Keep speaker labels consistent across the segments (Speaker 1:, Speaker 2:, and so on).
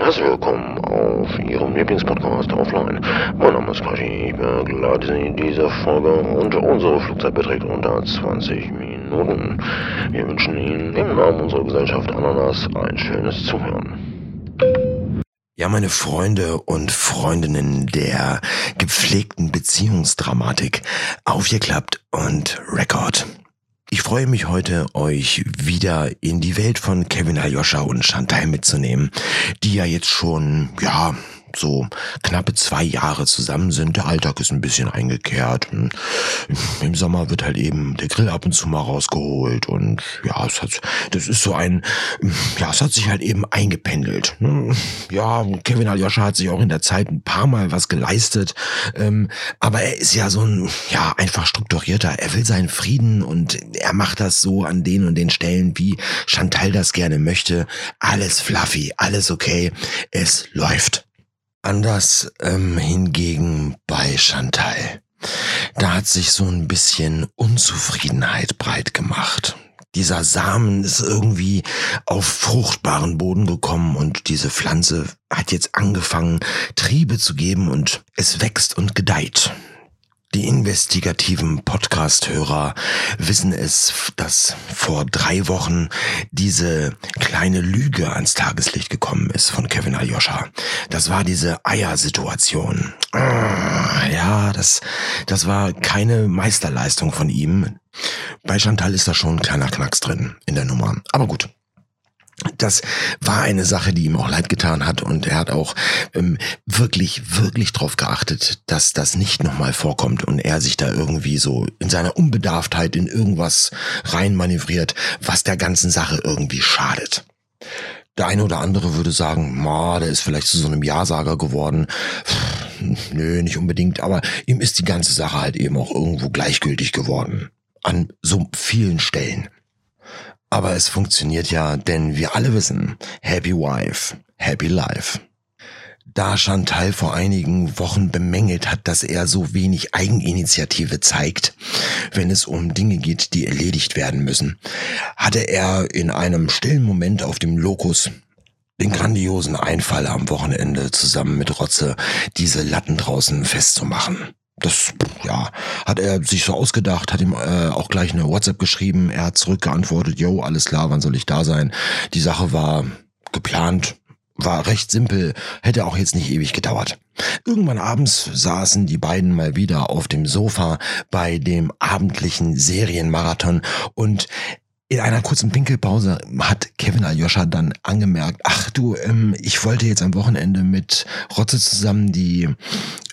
Speaker 1: Herzlich willkommen auf Ihrem Lieblingspodcast Offline. Mein Name ist Quashi, ich begleite Sie in dieser Folge und unsere Flugzeit beträgt unter 20 Minuten. Wir wünschen Ihnen im Namen unserer Gesellschaft Ananas ein schönes Zuhören.
Speaker 2: Ja, meine Freunde und Freundinnen der gepflegten Beziehungsdramatik, aufgeklappt und Rekord. Ich freue mich heute, euch wieder in die Welt von Kevin Aljoscha und Chantal mitzunehmen, die ja jetzt schon, ja, so knappe zwei Jahre zusammen sind. Der Alltag ist ein bisschen eingekehrt. Im Sommer wird halt eben der Grill ab und zu mal rausgeholt und ja, es hat, das ist so ein, ja, es hat sich halt eben eingependelt. Ja, Kevin Aljoscha hat sich auch in der Zeit ein paar Mal was geleistet, ähm, aber er ist ja so ein, ja, einfach strukturierter. Er will seinen Frieden und er macht das so an den und den Stellen, wie Chantal das gerne möchte. Alles fluffy, alles okay. Es läuft. Anders ähm, hingegen bei Chantal. Da hat sich so ein bisschen Unzufriedenheit breit gemacht. Dieser Samen ist irgendwie auf fruchtbaren Boden gekommen und diese Pflanze hat jetzt angefangen, Triebe zu geben und es wächst und gedeiht. Die investigativen Podcast-Hörer wissen es, dass vor drei Wochen diese kleine Lüge ans Tageslicht gekommen ist von Kevin Aljoscha. Das war diese Eiersituation. Ah, ja, das, das war keine Meisterleistung von ihm. Bei Chantal ist da schon ein kleiner Knacks drin in der Nummer. Aber gut, das war eine Sache, die ihm auch leid getan hat und er hat auch ähm, wirklich, wirklich darauf geachtet, dass das nicht nochmal vorkommt und er sich da irgendwie so in seiner Unbedarftheit in irgendwas reinmanövriert, was der ganzen Sache irgendwie schadet. Der eine oder andere würde sagen, ma, der ist vielleicht zu so einem Ja-Sager geworden. Pff, nö, nicht unbedingt, aber ihm ist die ganze Sache halt eben auch irgendwo gleichgültig geworden. An so vielen Stellen. Aber es funktioniert ja, denn wir alle wissen, Happy Wife, Happy Life. Da Chantal vor einigen Wochen bemängelt hat, dass er so wenig Eigeninitiative zeigt, wenn es um Dinge geht, die erledigt werden müssen, hatte er in einem stillen Moment auf dem Lokus den grandiosen Einfall am Wochenende zusammen mit Rotze diese Latten draußen festzumachen das ja hat er sich so ausgedacht, hat ihm äh, auch gleich eine WhatsApp geschrieben. Er hat zurückgeantwortet: "Yo, alles klar, wann soll ich da sein?" Die Sache war geplant, war recht simpel, hätte auch jetzt nicht ewig gedauert. Irgendwann abends saßen die beiden mal wieder auf dem Sofa bei dem abendlichen Serienmarathon und in einer kurzen Pinkelpause hat Kevin Aljoscha dann angemerkt, ach du, ähm, ich wollte jetzt am Wochenende mit Rotze zusammen die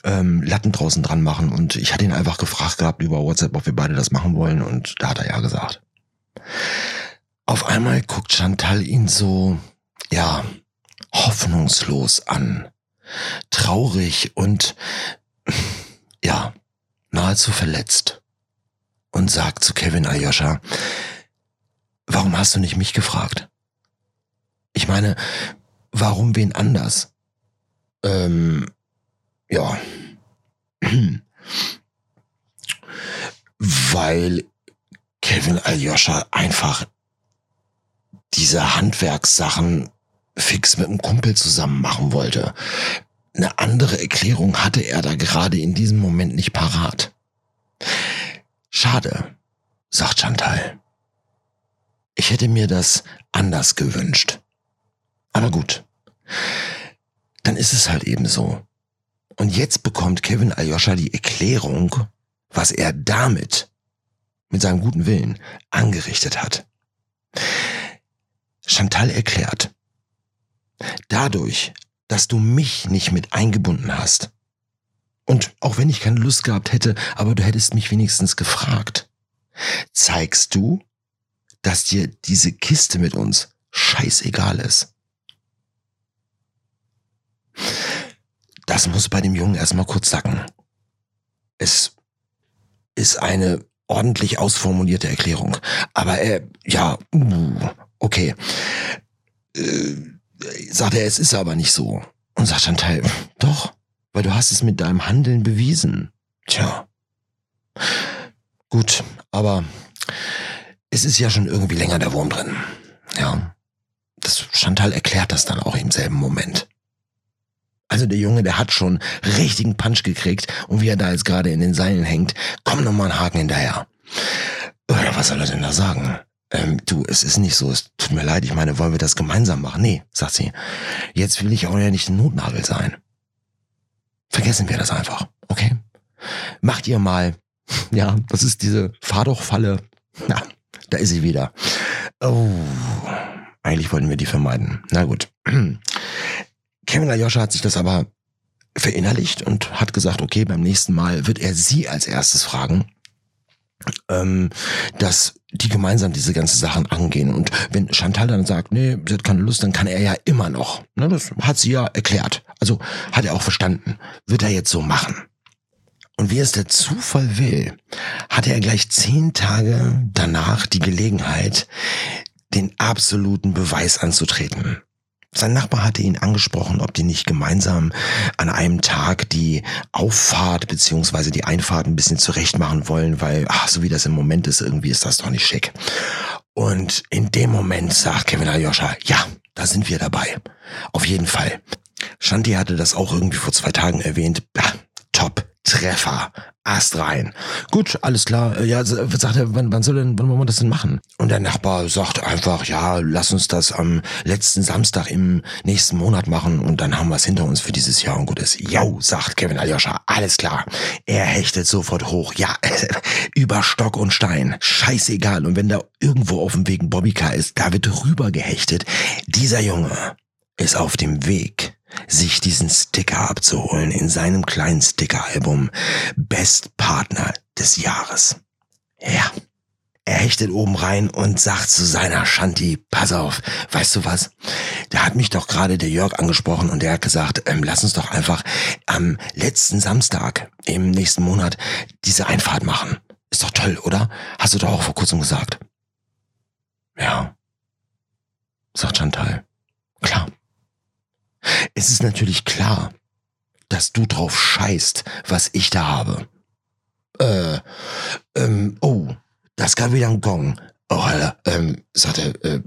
Speaker 2: ähm, Latten draußen dran machen. Und ich hatte ihn einfach gefragt gehabt über WhatsApp, ob wir beide das machen wollen. Und da hat er ja gesagt. Auf einmal guckt Chantal ihn so, ja, hoffnungslos an, traurig und, ja, nahezu verletzt. Und sagt zu Kevin Aljoscha, Warum hast du nicht mich gefragt? Ich meine, warum wen anders? Ähm, ja. Weil Kevin Aljoscha einfach diese Handwerkssachen fix mit einem Kumpel zusammen machen wollte. Eine andere Erklärung hatte er da gerade in diesem Moment nicht parat. Schade, sagt Chantal. Ich hätte mir das anders gewünscht. Aber gut. Dann ist es halt eben so. Und jetzt bekommt Kevin Aljoscha die Erklärung, was er damit, mit seinem guten Willen, angerichtet hat. Chantal erklärt, dadurch, dass du mich nicht mit eingebunden hast, und auch wenn ich keine Lust gehabt hätte, aber du hättest mich wenigstens gefragt, zeigst du, dass dir diese Kiste mit uns scheißegal ist. Das muss bei dem Jungen erstmal kurz sacken. Es ist eine ordentlich ausformulierte Erklärung. Aber er, ja, uh, okay. Äh, sagt er, es ist aber nicht so. Und sagt Chantal, doch, weil du hast es mit deinem Handeln bewiesen. Tja. Gut, aber es ist ja schon irgendwie länger der Wurm drin. Ja. Das Chantal erklärt das dann auch im selben Moment. Also der Junge, der hat schon richtigen Punch gekriegt und wie er da jetzt gerade in den Seilen hängt, komm noch mal einen Haken hinterher. Oder was soll er denn da sagen? Ähm, du, es ist nicht so, es tut mir leid, ich meine, wollen wir das gemeinsam machen? Nee, sagt sie. Jetzt will ich auch ja nicht ein Notnagel sein. Vergessen wir das einfach, okay? Macht ihr mal, ja, das ist diese Fahr doch Falle. Ja, da ist sie wieder. Oh, eigentlich wollten wir die vermeiden. Na gut. Kevin Aljoscha hat sich das aber verinnerlicht und hat gesagt, okay, beim nächsten Mal wird er sie als erstes fragen, ähm, dass die gemeinsam diese ganze Sachen angehen. Und wenn Chantal dann sagt, nee, sie hat keine Lust, dann kann er ja immer noch. Ne, das hat sie ja erklärt. Also hat er auch verstanden. Wird er jetzt so machen. Und wie es der Zufall will, hatte er gleich zehn Tage danach die Gelegenheit, den absoluten Beweis anzutreten. Sein Nachbar hatte ihn angesprochen, ob die nicht gemeinsam an einem Tag die Auffahrt beziehungsweise die Einfahrt ein bisschen zurecht machen wollen, weil, ach, so wie das im Moment ist, irgendwie ist das doch nicht schick. Und in dem Moment sagt Kevin Aljoscha, ja, da sind wir dabei. Auf jeden Fall. Shanti hatte das auch irgendwie vor zwei Tagen erwähnt. Ja, top. Treffer. Ast rein. Gut, alles klar. Äh, ja, sagt er, wann, wann soll denn, wann wollen wir das denn machen? Und der Nachbar sagt einfach, ja, lass uns das am letzten Samstag im nächsten Monat machen und dann haben wir es hinter uns für dieses Jahr und gut ist. Jo, sagt Kevin Aljoscha, alles klar. Er hechtet sofort hoch. Ja, über Stock und Stein. Scheißegal. Und wenn da irgendwo auf dem Weg ein Bobbycar ist, da wird rüber gehechtet. Dieser Junge ist auf dem Weg sich diesen Sticker abzuholen in seinem kleinen Stickeralbum Best Partner des Jahres. Ja. Er hechtet oben rein und sagt zu seiner Shanti, pass auf, weißt du was? Da hat mich doch gerade der Jörg angesprochen und der hat gesagt, ähm, lass uns doch einfach am letzten Samstag im nächsten Monat diese Einfahrt machen. Ist doch toll, oder? Hast du doch auch vor kurzem gesagt. Ja, sagt Chantal. Klar. Es ist natürlich klar, dass du drauf scheißt, was ich da habe. Äh, ähm, oh, das gab wieder ein Gong. Oh, Alter, ähm, sagt er, äh,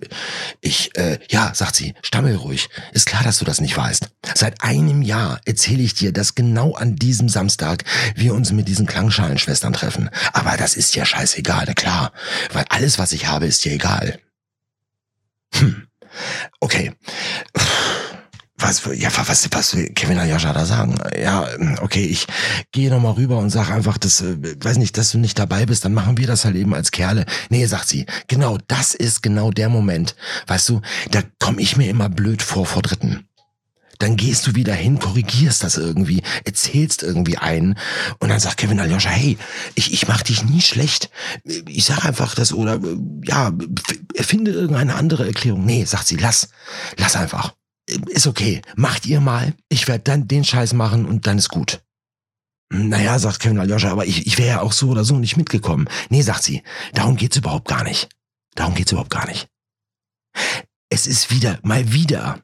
Speaker 2: ich, äh, ja, sagt sie, stammel ruhig. Ist klar, dass du das nicht weißt. Seit einem Jahr erzähle ich dir, dass genau an diesem Samstag wir uns mit diesen Klangschalenschwestern treffen. Aber das ist ja scheißegal, na klar. Weil alles, was ich habe, ist dir egal. Hm. Okay. Was, ja, was, was will Kevin Ayasha da sagen? Ja, okay, ich gehe nochmal rüber und sag einfach, dass, äh, weiß nicht, dass du nicht dabei bist, dann machen wir das halt eben als Kerle. Nee, sagt sie, genau, das ist genau der Moment. Weißt du, da komm ich mir immer blöd vor vor Dritten. Dann gehst du wieder hin, korrigierst das irgendwie, erzählst irgendwie einen und dann sagt Kevin Aljoscha, hey, ich, ich mach dich nie schlecht. Ich sag einfach das oder ja, erfinde irgendeine andere Erklärung. Nee, sagt sie, lass, lass einfach ist okay, macht ihr mal, ich werde dann den Scheiß machen und dann ist gut. Naja, sagt Kevin Aljoscha, aber ich, ich wäre ja auch so oder so nicht mitgekommen. Nee, sagt sie, darum geht's überhaupt gar nicht. Darum geht's überhaupt gar nicht. Es ist wieder, mal wieder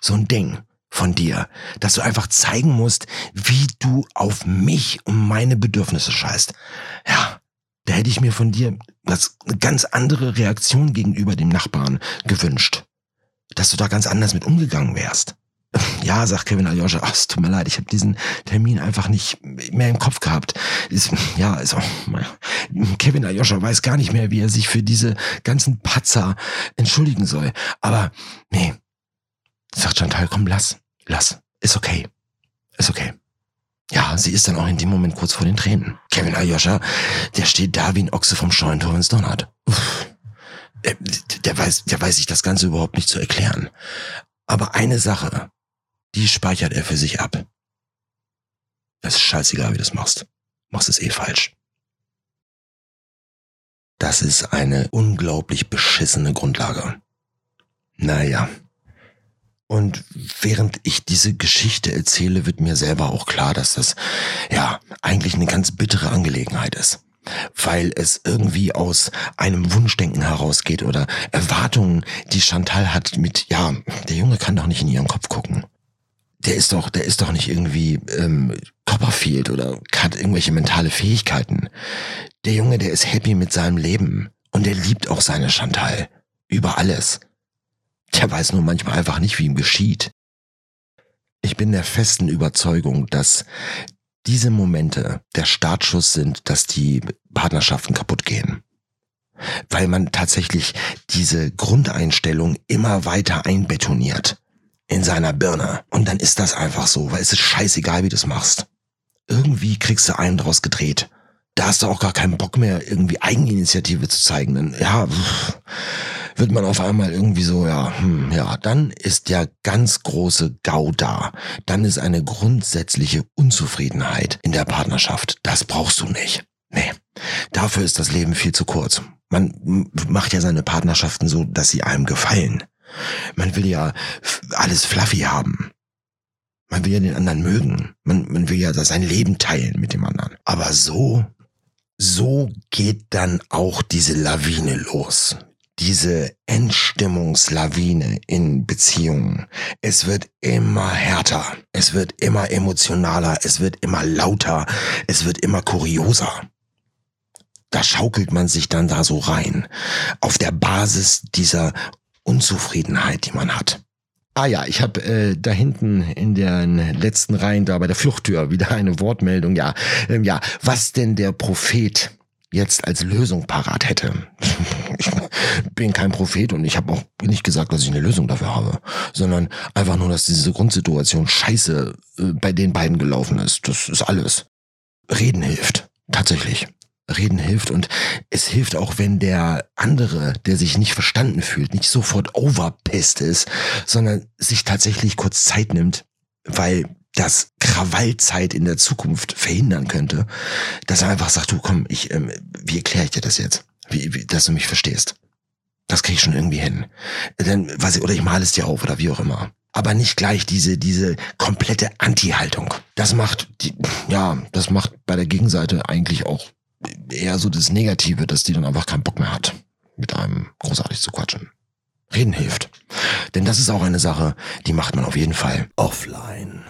Speaker 2: so ein Ding von dir, dass du einfach zeigen musst, wie du auf mich und meine Bedürfnisse scheißt. Ja, da hätte ich mir von dir was, eine ganz andere Reaktion gegenüber dem Nachbarn gewünscht dass du da ganz anders mit umgegangen wärst. Ja, sagt Kevin Aljoscha, ach, es tut mir leid, ich habe diesen Termin einfach nicht mehr im Kopf gehabt. Ist, ja, also Kevin Aljoscha weiß gar nicht mehr, wie er sich für diese ganzen Patzer entschuldigen soll. Aber nee, sagt Chantal, komm, lass, lass, ist okay, ist okay. Ja, sie ist dann auch in dem Moment kurz vor den Tränen. Kevin Aljoscha, der steht da wie ein Ochse vom Scheuntor, wenn es donnert. Uff der, der weiß, der weiß sich das Ganze überhaupt nicht zu erklären. Aber eine Sache, die speichert er für sich ab. Es ist scheißegal, wie du das machst. Machst es eh falsch. Das ist eine unglaublich beschissene Grundlage. Naja. Und während ich diese Geschichte erzähle, wird mir selber auch klar, dass das, ja, eigentlich eine ganz bittere Angelegenheit ist weil es irgendwie aus einem Wunschdenken herausgeht oder Erwartungen, die Chantal hat mit, ja, der Junge kann doch nicht in ihren Kopf gucken. Der ist doch, der ist doch nicht irgendwie ähm, Copperfield oder hat irgendwelche mentale Fähigkeiten. Der Junge, der ist happy mit seinem Leben und der liebt auch seine Chantal über alles. Der weiß nur manchmal einfach nicht, wie ihm geschieht. Ich bin der festen Überzeugung, dass diese Momente der Startschuss sind, dass die Partnerschaften kaputt gehen. Weil man tatsächlich diese Grundeinstellung immer weiter einbetoniert in seiner Birne. Und dann ist das einfach so, weil es ist scheißegal, wie du es machst. Irgendwie kriegst du einen draus gedreht. Da hast du auch gar keinen Bock mehr, irgendwie Eigeninitiative zu zeigen. Dann, ja, wird man auf einmal irgendwie so, ja, hm, ja, dann ist ja ganz große Gau da. Dann ist eine grundsätzliche Unzufriedenheit in der Partnerschaft. Das brauchst du nicht. Nee. Dafür ist das Leben viel zu kurz. Man macht ja seine Partnerschaften so, dass sie einem gefallen. Man will ja alles fluffy haben. Man will ja den anderen mögen. Man, man will ja sein Leben teilen mit dem anderen. Aber so, so geht dann auch diese Lawine los. Diese Endstimmungslawine in Beziehungen. Es wird immer härter. Es wird immer emotionaler. Es wird immer lauter. Es wird immer kurioser da schaukelt man sich dann da so rein. Auf der Basis dieser Unzufriedenheit, die man hat. Ah ja, ich habe äh, da hinten in den letzten Reihen da bei der Fluchttür wieder eine Wortmeldung. Ja, ähm, ja, was denn der Prophet jetzt als Lösung parat hätte. Ich bin kein Prophet und ich habe auch nicht gesagt, dass ich eine Lösung dafür habe, sondern einfach nur, dass diese Grundsituation scheiße äh, bei den beiden gelaufen ist. Das ist alles. Reden hilft. Tatsächlich. Reden hilft und es hilft auch, wenn der andere, der sich nicht verstanden fühlt, nicht sofort overpissed ist, sondern sich tatsächlich kurz Zeit nimmt, weil das Krawallzeit in der Zukunft verhindern könnte, dass er einfach sagt, du komm, ich, ähm, wie erkläre ich dir das jetzt? Wie, wie, dass du mich verstehst. Das krieg ich schon irgendwie hin. Dann, weiß ich, oder ich male es dir auf oder wie auch immer. Aber nicht gleich diese, diese komplette Anti-Haltung. Das macht, die, ja, das macht bei der Gegenseite eigentlich auch eher so das Negative, dass die dann einfach keinen Bock mehr hat, mit einem großartig zu quatschen. Reden hilft. Denn das ist auch eine Sache, die macht man auf jeden Fall offline.